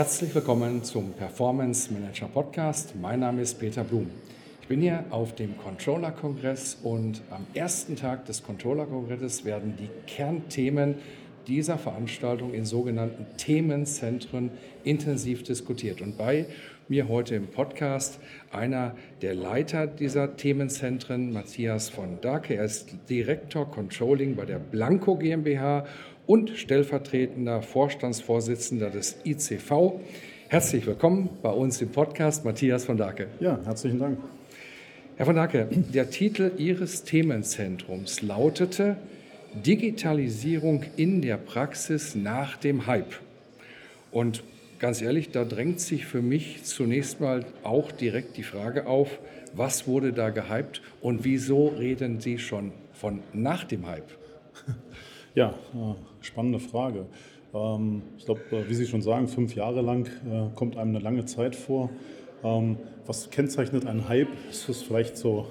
Herzlich willkommen zum Performance Manager Podcast. Mein Name ist Peter Blum. Ich bin hier auf dem Controller Kongress und am ersten Tag des Controller Kongresses werden die Kernthemen dieser Veranstaltung in sogenannten Themenzentren intensiv diskutiert. Und bei mir heute im Podcast einer der Leiter dieser Themenzentren, Matthias von Dake. Er ist Direktor Controlling bei der Blanco GmbH und stellvertretender Vorstandsvorsitzender des ICV. Herzlich willkommen bei uns im Podcast, Matthias von Dake. Ja, herzlichen Dank. Herr von Dake, der Titel Ihres Themenzentrums lautete Digitalisierung in der Praxis nach dem Hype. Und ganz ehrlich, da drängt sich für mich zunächst mal auch direkt die Frage auf, was wurde da gehypt und wieso reden Sie schon von nach dem Hype? Ja, äh, spannende Frage. Ähm, ich glaube, äh, wie Sie schon sagen, fünf Jahre lang äh, kommt einem eine lange Zeit vor. Ähm, was kennzeichnet einen Hype? Ist es vielleicht so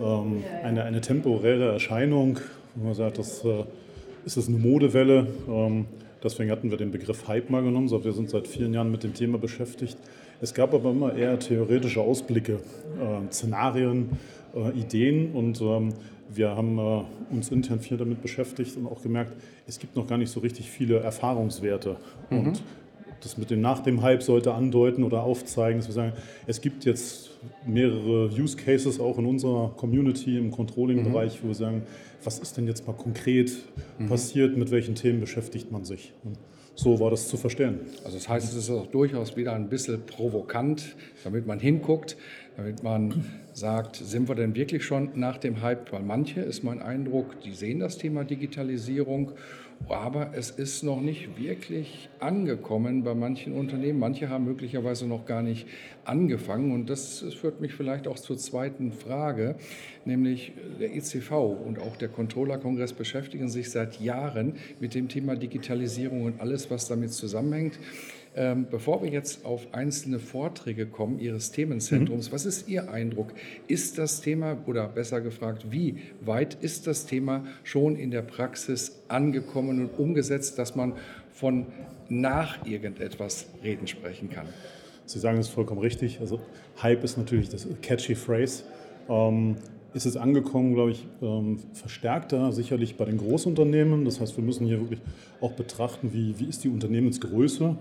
ähm, eine, eine temporäre Erscheinung? Man sagt, das ist es eine Modewelle. Deswegen hatten wir den Begriff Hype mal genommen. wir sind seit vielen Jahren mit dem Thema beschäftigt. Es gab aber immer eher theoretische Ausblicke, Szenarien, Ideen und wir haben äh, uns intern viel damit beschäftigt und auch gemerkt, es gibt noch gar nicht so richtig viele Erfahrungswerte. Mhm. Und das mit dem nach dem Hype sollte andeuten oder aufzeigen, dass wir sagen, es gibt jetzt mehrere Use Cases auch in unserer Community im Controlling-Bereich, mhm. wo wir sagen, was ist denn jetzt mal konkret mhm. passiert, mit welchen Themen beschäftigt man sich. Und so war das zu verstehen. Also das heißt, es ist auch durchaus wieder ein bisschen provokant, damit man hinguckt, damit man sagt, sind wir denn wirklich schon nach dem Hype? Weil manche, ist mein Eindruck, die sehen das Thema Digitalisierung aber es ist noch nicht wirklich angekommen bei manchen Unternehmen. Manche haben möglicherweise noch gar nicht angefangen. Und das führt mich vielleicht auch zur zweiten Frage, nämlich der ECV und auch der Controller-Kongress beschäftigen sich seit Jahren mit dem Thema Digitalisierung und alles, was damit zusammenhängt. Ähm, bevor wir jetzt auf einzelne Vorträge kommen Ihres Themenzentrums, mhm. was ist Ihr Eindruck? Ist das Thema, oder besser gefragt, wie weit ist das Thema schon in der Praxis angekommen und umgesetzt, dass man von nach irgendetwas reden sprechen kann? Sie sagen es vollkommen richtig. Also Hype ist natürlich das catchy Phrase. Ähm, ist es angekommen, glaube ich, ähm, verstärkter sicherlich bei den Großunternehmen. Das heißt, wir müssen hier wirklich auch betrachten, wie, wie ist die Unternehmensgröße.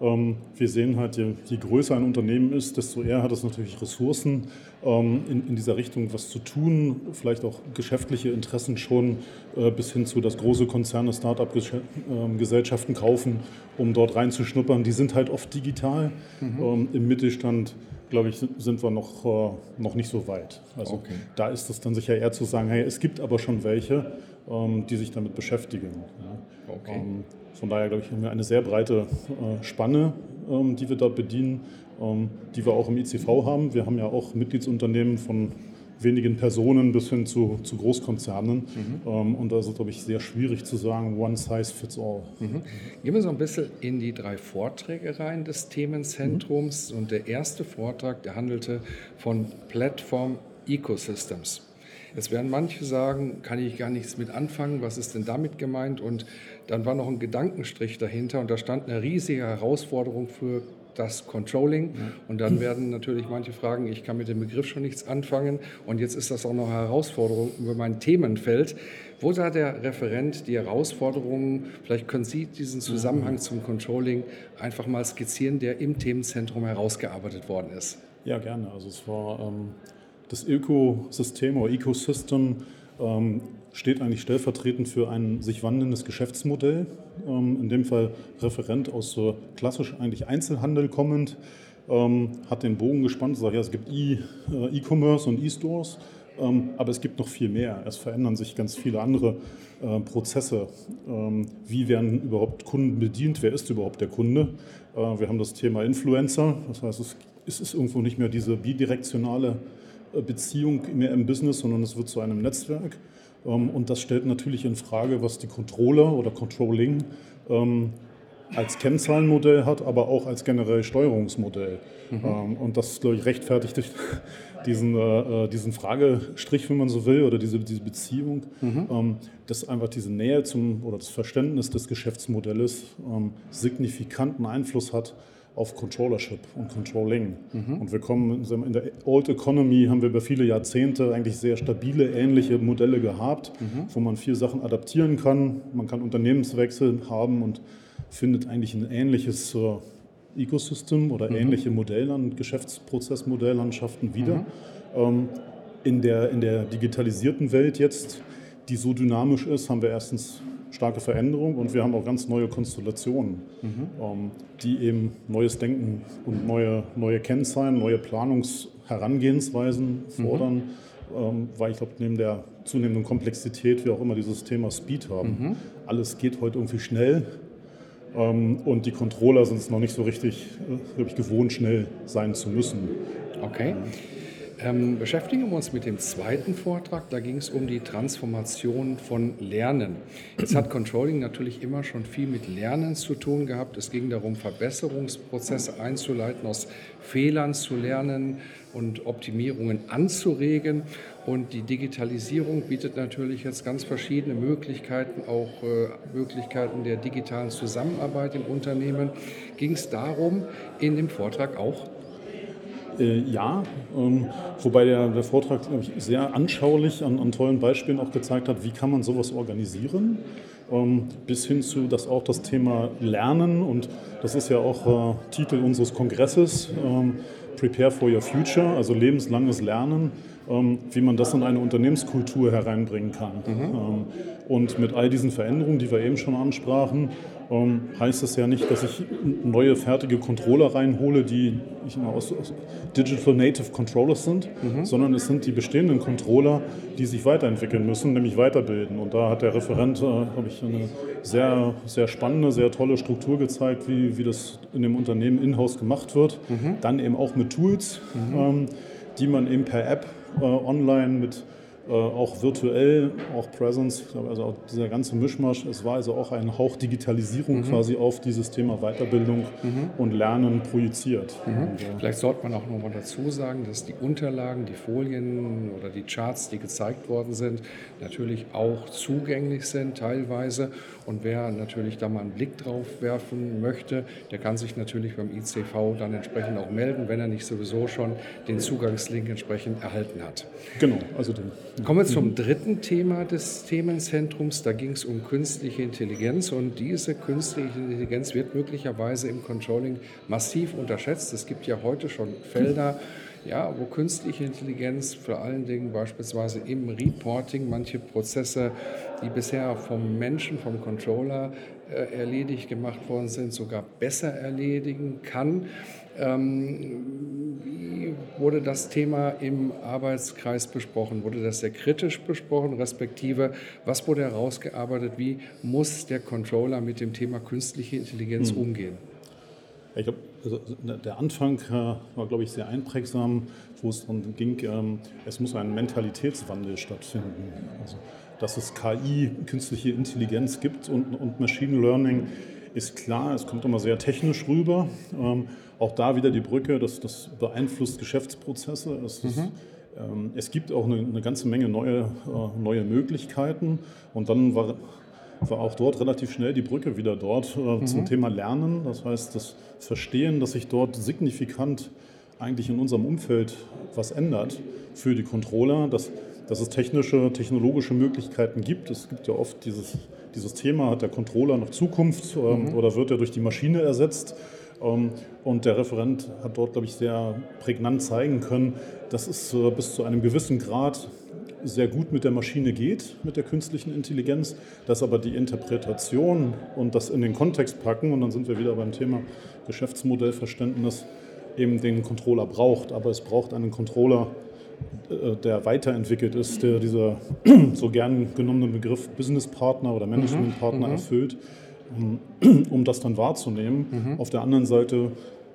Ähm, wir sehen halt, je, je, größer ein Unternehmen ist, desto eher hat es natürlich Ressourcen, ähm, in, in, dieser Richtung was zu tun, vielleicht auch geschäftliche Interessen schon äh, bis hin zu, dass große Konzerne Start-up-Gesellschaften kaufen, um dort reinzuschnuppern. Die sind halt oft digital. Mhm. Im Mittelstand glaube ich, sind wir noch, äh, noch nicht so weit. Also okay. da ist es dann sicher eher zu sagen, hey, es gibt aber schon welche, ähm, die sich damit beschäftigen. Ja. Okay. Ähm, von daher, glaube ich, haben wir eine sehr breite äh, Spanne, ähm, die wir dort bedienen, ähm, die wir auch im ICV haben. Wir haben ja auch Mitgliedsunternehmen von wenigen Personen bis hin zu, zu Großkonzernen. Mhm. Ähm, und da ist es, glaube ich, sehr schwierig zu sagen, one size fits all. Mhm. Gehen wir so ein bisschen in die drei Vorträge rein des Themenzentrums. Mhm. Und der erste Vortrag, der handelte von Platform Ecosystems. Jetzt werden manche sagen, kann ich gar nichts mit anfangen, was ist denn damit gemeint? Und dann war noch ein Gedankenstrich dahinter und da stand eine riesige Herausforderung für das Controlling. Und dann werden natürlich manche fragen, ich kann mit dem Begriff schon nichts anfangen. Und jetzt ist das auch noch eine Herausforderung über mein Themenfeld. Wo sah der Referent die Herausforderungen? Vielleicht können Sie diesen Zusammenhang zum Controlling einfach mal skizzieren, der im Themenzentrum herausgearbeitet worden ist. Ja, gerne. Also es war ähm, das Ökosystem oder Ecosystem ähm, steht eigentlich stellvertretend für ein sich wandelndes Geschäftsmodell. Ähm, in dem Fall Referent aus so klassisch eigentlich Einzelhandel kommend, ähm, hat den Bogen gespannt, sagt ja, es gibt äh, E-Commerce und E-Stores. Ähm, aber es gibt noch viel mehr. Es verändern sich ganz viele andere äh, Prozesse. Ähm, wie werden überhaupt Kunden bedient? Wer ist überhaupt der Kunde? Äh, wir haben das Thema Influencer. Das heißt, es ist irgendwo nicht mehr diese bidirektionale äh, Beziehung mehr im Business, sondern es wird zu einem Netzwerk. Ähm, und das stellt natürlich in Frage, was die Controller oder Controlling als Kennzahlenmodell hat, aber auch als generell Steuerungsmodell. Mhm. Und das, glaube ich, rechtfertigt diesen, äh, äh, diesen Fragestrich, wenn man so will, oder diese, diese Beziehung, mhm. ähm, dass einfach diese Nähe zum oder das Verständnis des Geschäftsmodells ähm, signifikanten Einfluss hat auf Controllership und Controlling. Mhm. Und wir kommen in der Old Economy haben wir über viele Jahrzehnte eigentlich sehr stabile, ähnliche Modelle gehabt, mhm. wo man viel Sachen adaptieren kann. Man kann Unternehmenswechsel haben und findet eigentlich ein ähnliches äh, Ecosystem oder mhm. ähnliche Modellland, Geschäftsprozessmodelllandschaften wieder. Mhm. Ähm, in, der, in der digitalisierten Welt jetzt, die so dynamisch ist, haben wir erstens starke Veränderung und wir haben auch ganz neue Konstellationen, mhm. ähm, die eben neues Denken und neue, neue Kennzahlen, neue Planungsherangehensweisen mhm. fordern, ähm, weil ich glaube, neben der zunehmenden Komplexität wir auch immer dieses Thema Speed haben. Mhm. Alles geht heute irgendwie schnell ähm, und die Controller sind es noch nicht so richtig, äh, ich, gewohnt, schnell sein zu müssen. Okay. Ähm, beschäftigen wir uns mit dem zweiten Vortrag. Da ging es um die Transformation von Lernen. Jetzt hat Controlling natürlich immer schon viel mit Lernen zu tun gehabt. Es ging darum, Verbesserungsprozesse einzuleiten, aus Fehlern zu lernen und Optimierungen anzuregen. Und die Digitalisierung bietet natürlich jetzt ganz verschiedene Möglichkeiten, auch äh, Möglichkeiten der digitalen Zusammenarbeit im Unternehmen. Ging es darum in dem Vortrag auch? Äh, ja, ähm, wobei der, der Vortrag ich, sehr anschaulich an, an, tollen Beispielen auch gezeigt hat, wie kann man sowas organisieren, ähm, bis hin zu, dass auch das Thema Lernen und das ist ja auch äh, Titel unseres Kongresses, ähm, Prepare for Your Future, also lebenslanges Lernen, ähm, wie man das in eine Unternehmenskultur hereinbringen kann. Mhm. Ähm, und mit all diesen Veränderungen, die wir eben schon ansprachen, ähm, heißt das ja nicht, dass ich neue fertige Controller reinhole, die ich mal aus, aus Digital Native Controllers sind, mhm. sondern es sind die bestehenden Controller, die sich weiterentwickeln müssen, nämlich weiterbilden. Und da hat der Referent, äh, habe ich, eine sehr, sehr spannende, sehr tolle Struktur gezeigt, wie, wie das in dem Unternehmen in-house gemacht wird. Mhm. Dann eben auch mit Tools, mhm. ähm, die man eben per App äh, online mit äh, auch virtuell, auch Presence, also auch dieser ganze Mischmasch. Es war also auch ein Hauch Digitalisierung mhm. quasi auf dieses Thema Weiterbildung mhm. und Lernen projiziert. Mhm. Und, äh, Vielleicht sollte man auch noch mal dazu sagen, dass die Unterlagen, die Folien oder die Charts, die gezeigt worden sind, natürlich auch zugänglich sind teilweise. Und wer natürlich da mal einen Blick drauf werfen möchte, der kann sich natürlich beim ICV dann entsprechend auch melden, wenn er nicht sowieso schon den Zugangslink entsprechend erhalten hat. Genau, also den Kommen wir zum dritten Thema des Themenzentrums. Da ging es um künstliche Intelligenz und diese künstliche Intelligenz wird möglicherweise im Controlling massiv unterschätzt. Es gibt ja heute schon Felder, ja, wo künstliche Intelligenz vor allen Dingen beispielsweise im Reporting manche Prozesse, die bisher vom Menschen, vom Controller äh, erledigt gemacht worden sind, sogar besser erledigen kann. Ähm, wie wurde das Thema im Arbeitskreis besprochen? Wurde das sehr kritisch besprochen, respektive was wurde herausgearbeitet? Wie muss der Controller mit dem Thema künstliche Intelligenz hm. umgehen? Ich glaube, also der Anfang äh, war, glaube ich, sehr einprägsam, wo es darum ging, ähm, es muss ein Mentalitätswandel stattfinden. Also, dass es KI, künstliche Intelligenz gibt und, und Machine Learning ist klar, es kommt immer sehr technisch rüber. Ähm, auch da wieder die Brücke, das, das beeinflusst Geschäftsprozesse. Es, mhm. ist, ähm, es gibt auch eine, eine, ganze Menge neue, äh, neue Möglichkeiten. Und dann war, war auch dort relativ schnell die Brücke wieder dort äh, mhm. zum Thema Lernen. Das heißt, das Verstehen, dass sich dort signifikant eigentlich in unserem Umfeld was ändert für die Controller, dass, dass es technische, technologische Möglichkeiten gibt. Es gibt ja oft dieses, dieses Thema, hat der Controller noch Zukunft ähm, mhm. oder wird er durch die Maschine ersetzt? Ähm, und der Referent hat dort, glaube ich, sehr prägnant zeigen können, dass es äh, bis zu einem gewissen Grad sehr gut mit der Maschine geht, mit der künstlichen Intelligenz, dass aber die Interpretation und das in den Kontext packen, und dann sind wir wieder beim Thema Geschäftsmodellverständnis, eben den Controller braucht. Aber es braucht einen Controller, der weiterentwickelt ist, der dieser so gern genommene Begriff Business Partner oder Management Partner mhm. erfüllt, um, um, das dann wahrzunehmen. Mhm. Auf der anderen Seite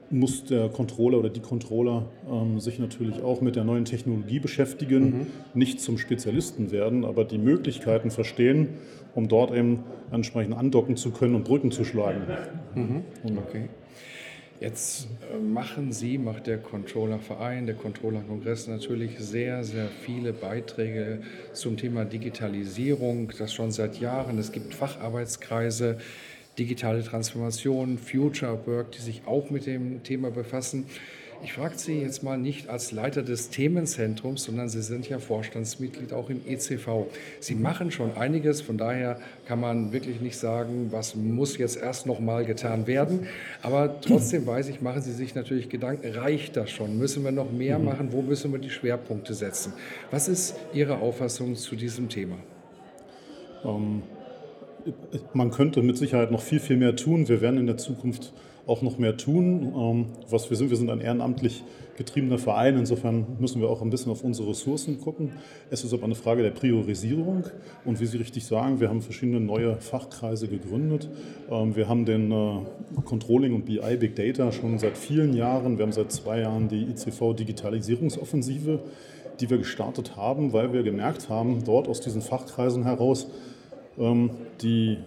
muss der Controller oder die Controller ähm, sich natürlich auch mit der neuen Technologie beschäftigen, mhm. nicht zum Spezialisten werden, aber die Möglichkeiten verstehen, um dort eben entsprechend andocken zu können und Brücken zu schlagen. Mhm. Okay. Jetzt äh, machen Sie, macht der Controllerverein, der Controllerkongress natürlich sehr, sehr viele Beiträge zum Thema Digitalisierung, das schon seit Jahren. Es gibt Facharbeitskreise, digitale Transformation, Future Work, die sich auch mit dem Thema befassen. Ich frage Sie jetzt mal nicht als Leiter des Themenzentrums, sondern Sie sind ja Vorstandsmitglied auch im ECV. Sie machen schon einiges, von daher kann man wirklich nicht sagen, was muss jetzt erst noch mal getan werden. Aber trotzdem weiß ich, machen Sie sich natürlich Gedanken, reicht das schon? Müssen wir noch mehr mhm. machen? Wo müssen wir die Schwerpunkte setzen? Was ist Ihre Auffassung zu diesem Thema? Ähm, man könnte mit Sicherheit noch viel, viel mehr tun. Wir werden in der Zukunft auch noch mehr tun. Ähm, was wir sind, wir sind ein ehrenamtlich getriebener Verein. Insofern müssen wir auch ein bisschen auf unsere Ressourcen gucken. Es ist aber eine Frage der Priorisierung. Und wie Sie richtig sagen, wir haben verschiedene neue Fachkreise gegründet. Ähm, wir haben den äh, Controlling und BI Big Data schon seit vielen Jahren. Wir haben seit zwei Jahren die ICV Digitalisierungsoffensive, die wir gestartet haben, weil wir gemerkt haben, dort aus diesen Fachkreisen heraus, ähm, die,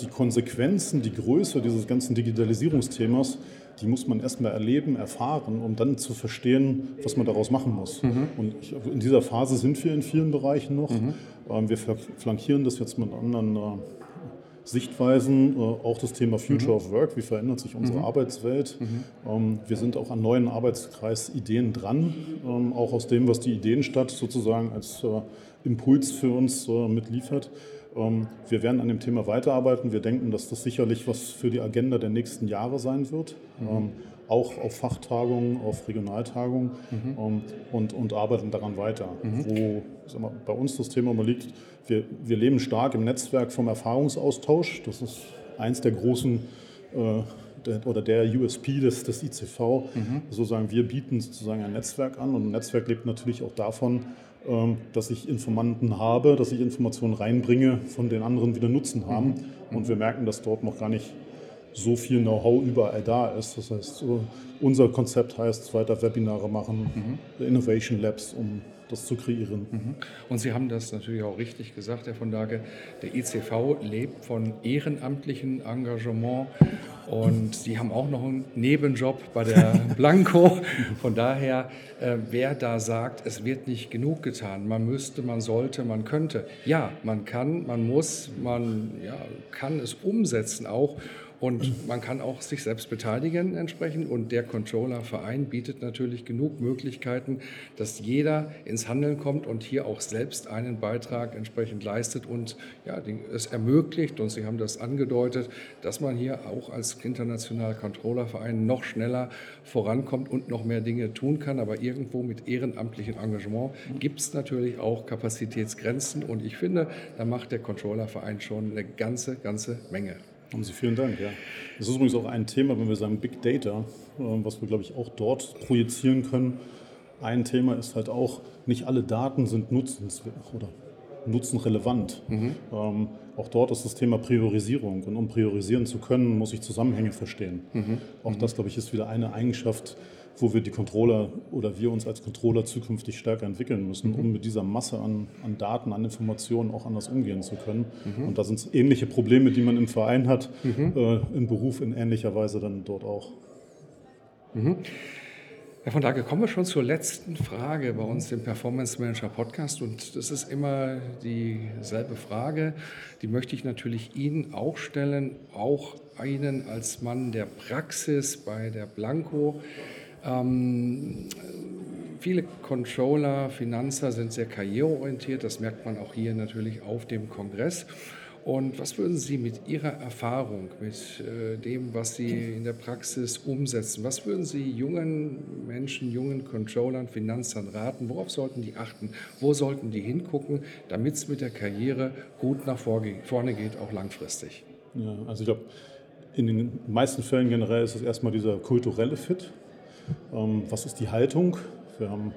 die Konsequenzen, die Größe dieses ganzen Digitalisierungsthemas, die muss man erstmal erleben, erfahren, um dann zu verstehen, was man daraus machen muss. Mhm. Und ich, in dieser Phase sind wir in vielen Bereichen noch. Mhm. Ähm, wir flankieren das jetzt mit anderen äh, Sichtweisen, äh, auch das Thema Future mhm. of Work, wie verändert sich unsere mhm. Arbeitswelt. Mhm. Ähm, wir sind auch an neuen Arbeitskreisideen dran, ähm, auch aus dem, was die Ideenstadt sozusagen als äh, Impuls für uns äh, mitliefert. Ähm, wir werden an dem Thema weiterarbeiten. Wir denken, dass das sicherlich was für die Agenda der nächsten Jahre sein wird. Auch auf Fachtagungen, auf Regionaltagungen mhm. Ähm, und, und arbeiten daran weiter. Mhm. Wo mal, bei uns das Thema mal liegt, wir, wir leben stark im Netzwerk vom Erfahrungsaustausch. Das ist eins der großen äh, der, oder der USP des, des ICV. Mhm. Sozusagen, wir bieten sozusagen ein Netzwerk an und ein Netzwerk lebt natürlich auch davon, ähm, dass ich Informanten habe, dass ich Informationen reinbringe, von den anderen wieder Nutzen haben. Mhm. Und wir merken, dass dort noch gar nicht so viel Know-how überall da ist. Das heißt, unser Konzept heißt weiter Webinare machen, mhm. Innovation Labs, um das zu kreieren. Mhm. Und Sie haben das natürlich auch richtig gesagt, Herr von Dage. Der ICV lebt von ehrenamtlichem Engagement und Sie haben auch noch einen Nebenjob bei der Blanco. Von daher, äh, wer da sagt, es wird nicht genug getan, man müsste, man sollte, man könnte. Ja, man kann, man muss, man ja, kann es umsetzen auch. Und man kann auch sich selbst beteiligen entsprechend. Und der Controller-Verein bietet natürlich genug Möglichkeiten, dass jeder ins Handeln kommt und hier auch selbst einen Beitrag entsprechend leistet und ja, es ermöglicht, und Sie haben das angedeutet, dass man hier auch als internationaler Controller-Verein noch schneller vorankommt und noch mehr Dinge tun kann. Aber irgendwo mit ehrenamtlichem Engagement gibt es natürlich auch Kapazitätsgrenzen. Und ich finde, da macht der Controller-Verein schon eine ganze, ganze Menge. Haben Sie vielen Dank, ja. Das ist übrigens auch ein Thema, wenn wir sagen Big Data, ähm, was wir, glaube ich, auch dort projizieren können. Ein Thema ist halt auch, nicht alle Daten sind nutzenswert oder nutzenrelevant. Mhm. Ähm, auch dort ist das Thema Priorisierung. Und um priorisieren zu können, muss ich Zusammenhänge verstehen. Mhm. Auch das, glaube ich, ist wieder eine Eigenschaft, wo wir die Controller oder wir uns als Controller zukünftig stärker entwickeln müssen, um mit dieser Masse an, an Daten, an Informationen auch anders umgehen zu können. Mhm. Und da sind es ähnliche Probleme, die man im Verein hat, mhm. äh, im Beruf in ähnlicher Weise dann dort auch. Mhm. Herr von Dage, kommen wir schon zur letzten Frage bei uns im Performance Manager Podcast. Und das ist immer dieselbe Frage. Die möchte ich natürlich Ihnen auch stellen, auch Ihnen als Mann der Praxis bei der Blanco. Ähm, viele Controller, Finanzer sind sehr karriereorientiert. Das merkt man auch hier natürlich auf dem Kongress. Und was würden Sie mit Ihrer Erfahrung, mit äh, dem, was Sie in der Praxis umsetzen, was würden Sie jungen Menschen, jungen Controllern, Finanzern raten? Worauf sollten die achten? Wo sollten die hingucken, damit es mit der Karriere gut nach vorne geht, auch langfristig? Ja, also ich glaube, in den meisten Fällen generell ist es erstmal dieser kulturelle Fit. Ähm, was ist die Haltung? Wir haben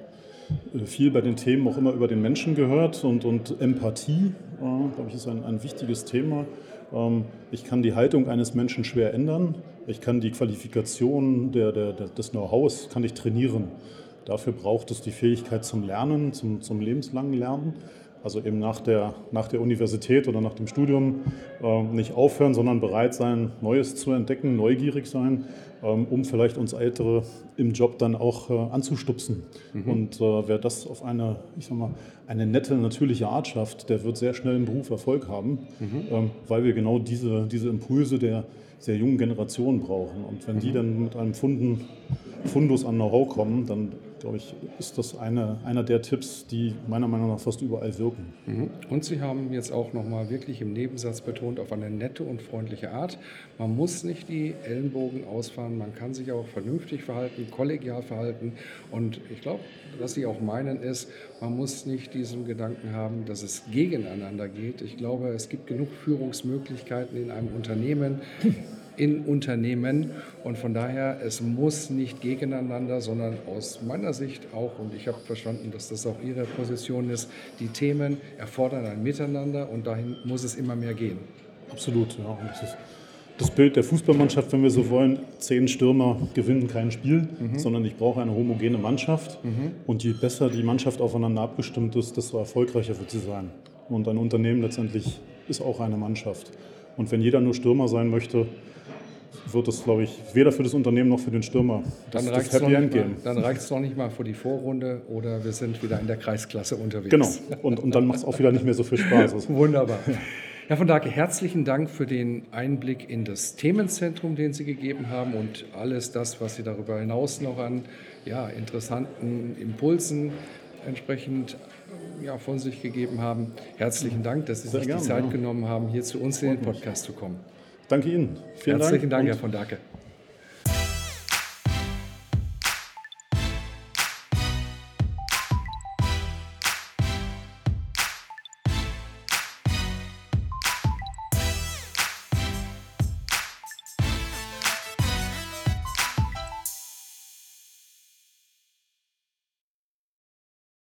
äh, viel bei den Themen auch immer über den Menschen gehört und, und Empathie, äh, glaube ich, ist ein, ein wichtiges Thema. Ähm, ich kann die Haltung eines Menschen schwer ändern. Ich kann die Qualifikation der, der, des Know-hows kann ich trainieren. Dafür braucht es die Fähigkeit zum Lernen, zum, zum lebenslangen Lernen. Also eben nach der, nach der Universität oder nach dem Studium äh, nicht aufhören, sondern bereit sein, Neues zu entdecken, neugierig sein, ähm, um vielleicht uns Ältere im Job dann auch äh, anzustupsen. Mhm. Und äh, wer das auf eine, ich sag mal, eine nette, natürliche Art schafft, der wird sehr schnell im Beruf Erfolg haben, mhm. ähm, weil wir genau diese, diese Impulse der sehr jungen Generation brauchen. Und wenn mhm. die dann mit einem Funden, Fundus an Know-how kommen, dann glaube ich, ist das eine, einer der Tipps, die meiner Meinung nach fast überall wirken. Mhm. Und Sie haben jetzt auch nochmal wirklich im Nebensatz betont, auf eine nette und freundliche Art. Man muss nicht die Ellenbogen ausfahren, man kann sich auch vernünftig verhalten, kollegial verhalten. Und ich glaube, was Sie auch meinen ist, man muss nicht diesen Gedanken haben, dass es gegeneinander geht. Ich glaube, es gibt genug Führungsmöglichkeiten in einem Unternehmen in Unternehmen. Und von daher, es muss nicht gegeneinander, sondern aus meiner Sicht auch, und ich habe verstanden, dass das auch Ihre Position ist, die Themen erfordern ein Miteinander und dahin muss es immer mehr gehen. Absolut, ja. Und das ist das Bild der Fußballmannschaft, wenn wir so wollen, zehn Stürmer gewinnen kein Spiel, mhm. sondern ich brauche eine homogene Mannschaft. Mhm. Und je besser die Mannschaft aufeinander abgestimmt ist, desto erfolgreicher wird sie sein. Und ein Unternehmen letztendlich ist auch eine Mannschaft. Und wenn jeder nur Stürmer sein möchte, wird es, glaube ich, weder für das Unternehmen noch für den Stürmer das, dann das Happy End geben. Dann reicht es doch nicht mal für die Vorrunde oder wir sind wieder in der Kreisklasse unterwegs. Genau, und, und dann macht es auch wieder nicht mehr so viel Spaß. Wunderbar. Herr von Dake, herzlichen Dank für den Einblick in das Themenzentrum, den Sie gegeben haben und alles das, was Sie darüber hinaus noch an ja, interessanten Impulsen entsprechend ja, von sich gegeben haben. Herzlichen Dank, dass Sie Sehr sich gerne, die Zeit ja. genommen haben, hier zu uns in den Podcast zu kommen. Danke Ihnen. Vielen Herzlichen Dank, Dank Herr von Dacke.